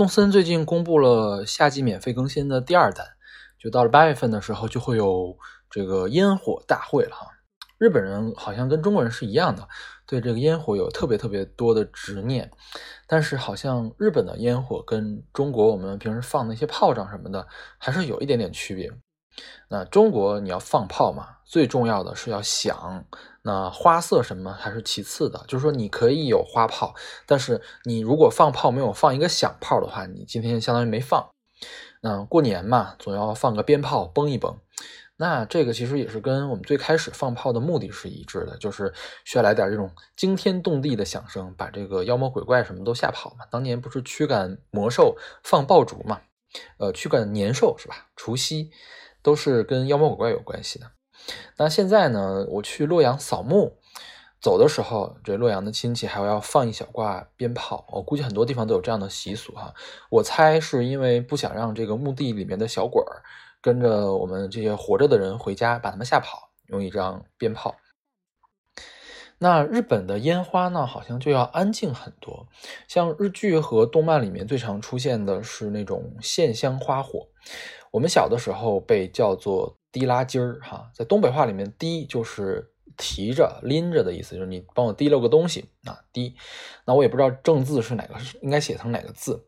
动森最近公布了夏季免费更新的第二弹，就到了八月份的时候就会有这个烟火大会了哈。日本人好像跟中国人是一样的，对这个烟火有特别特别多的执念，但是好像日本的烟火跟中国我们平时放那些炮仗什么的还是有一点点区别。那中国你要放炮嘛，最重要的是要响。那花色什么还是其次的，就是说你可以有花炮，但是你如果放炮没有放一个响炮的话，你今天相当于没放。那过年嘛，总要放个鞭炮崩一崩。那这个其实也是跟我们最开始放炮的目的是一致的，就是需要来点这种惊天动地的响声，把这个妖魔鬼怪什么都吓跑嘛。当年不是驱赶魔兽放爆竹嘛？呃，驱赶年兽是吧？除夕都是跟妖魔鬼怪有关系的。那现在呢？我去洛阳扫墓，走的时候，这洛阳的亲戚还要放一小挂鞭炮。我估计很多地方都有这样的习俗哈。我猜是因为不想让这个墓地里面的小鬼儿跟着我们这些活着的人回家，把他们吓跑，用一张鞭炮。那日本的烟花呢，好像就要安静很多。像日剧和动漫里面最常出现的是那种线香花火，我们小的时候被叫做。提拉筋儿哈，在东北话里面，提就是提着、拎着的意思，就是你帮我提了个东西啊，提。那我也不知道正字是哪个，是应该写成哪个字。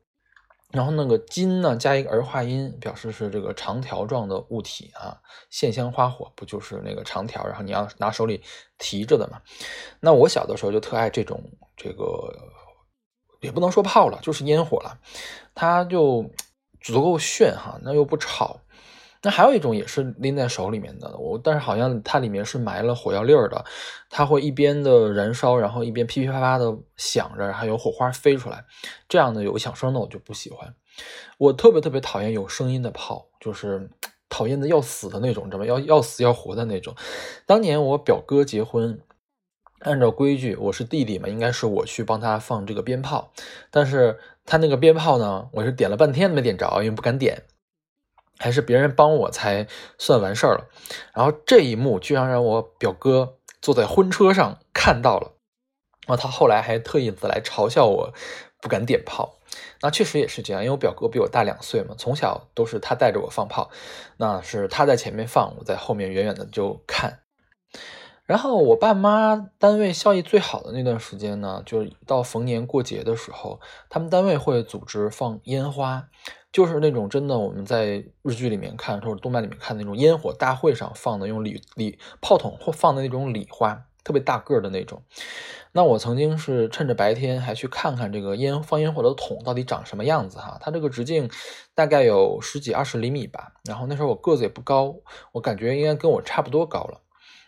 然后那个金呢，加一个儿化音，表示是这个长条状的物体啊。线香花火不就是那个长条，然后你要拿手里提着的嘛？那我小的时候就特爱这种这个，也不能说炮了，就是烟火了，它就足够炫哈，那又不吵。那还有一种也是拎在手里面的，我但是好像它里面是埋了火药粒儿的，它会一边的燃烧，然后一边噼噼啪啪的响着，还有火花飞出来，这样的有响声的我就不喜欢。我特别特别讨厌有声音的炮，就是 讨厌的要死的那种，知道吗？要要死要活的那种。当年我表哥结婚，按照规矩我是弟弟嘛，应该是我去帮他放这个鞭炮，但是他那个鞭炮呢，我是点了半天都没点着，因为不敢点。还是别人帮我才算完事儿了，然后这一幕居然让我表哥坐在婚车上看到了，然后他后来还特意的来嘲笑我不敢点炮。那确实也是这样，因为我表哥比我大两岁嘛，从小都是他带着我放炮，那是他在前面放，我在后面远远的就看。然后我爸妈单位效益最好的那段时间呢，就是到逢年过节的时候，他们单位会组织放烟花。就是那种真的，我们在日剧里面看或者动漫里面看那种烟火大会上放的，用礼礼炮筒或放的那种礼花，特别大个的那种。那我曾经是趁着白天还去看看这个烟放烟火的筒到底长什么样子哈。它这个直径大概有十几二十厘米吧。然后那时候我个子也不高，我感觉应该跟我差不多高了。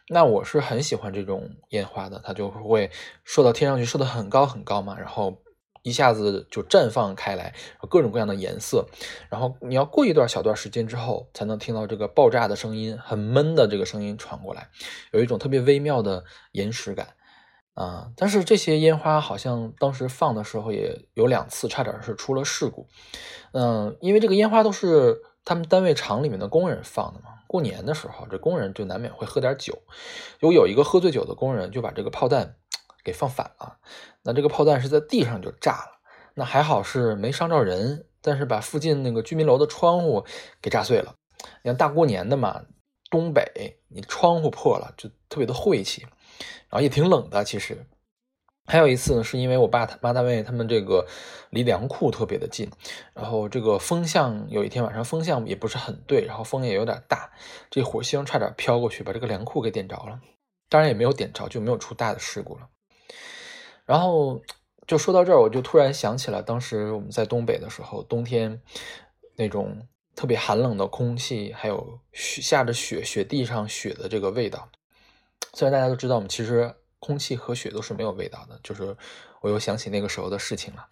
那我是很喜欢这种烟花的，它就会射到天上去，射得很高很高嘛，然后。一下子就绽放开来，各种各样的颜色，然后你要过一段小段时间之后，才能听到这个爆炸的声音，很闷的这个声音传过来，有一种特别微妙的延时感啊。但是这些烟花好像当时放的时候也有两次差点是出了事故，嗯，因为这个烟花都是他们单位厂里面的工人放的嘛，过年的时候这工人就难免会喝点酒，有有一个喝醉酒的工人就把这个炮弹。给放反了，那这个炮弹是在地上就炸了，那还好是没伤着人，但是把附近那个居民楼的窗户给炸碎了。你看大过年的嘛，东北你窗户破了就特别的晦气，然后也挺冷的。其实还有一次呢，是因为我爸他妈单位他们这个离粮库特别的近，然后这个风向有一天晚上风向也不是很对，然后风也有点大，这火星差点飘过去把这个粮库给点着了，当然也没有点着，就没有出大的事故了。然后就说到这儿，我就突然想起了当时我们在东北的时候，冬天那种特别寒冷的空气，还有雪下着雪，雪地上雪的这个味道。虽然大家都知道，我们其实空气和雪都是没有味道的，就是我又想起那个时候的事情了。